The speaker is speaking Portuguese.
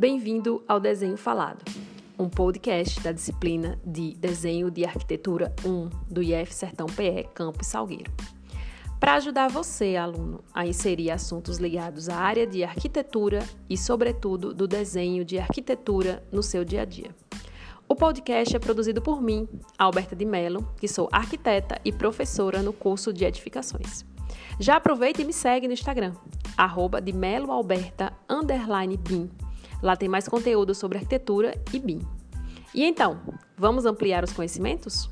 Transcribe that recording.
Bem-vindo ao Desenho Falado, um podcast da disciplina de Desenho de Arquitetura 1 do IF Sertão PE Campus Salgueiro. Para ajudar você, aluno, a inserir assuntos ligados à área de arquitetura e, sobretudo, do desenho de arquitetura no seu dia a dia. O podcast é produzido por mim, Alberta de Mello, que sou arquiteta e professora no curso de edificações. Já aproveita e me segue no Instagram, arroba de meloalberta, underline BIM. Lá tem mais conteúdo sobre arquitetura e BIM. E então, vamos ampliar os conhecimentos?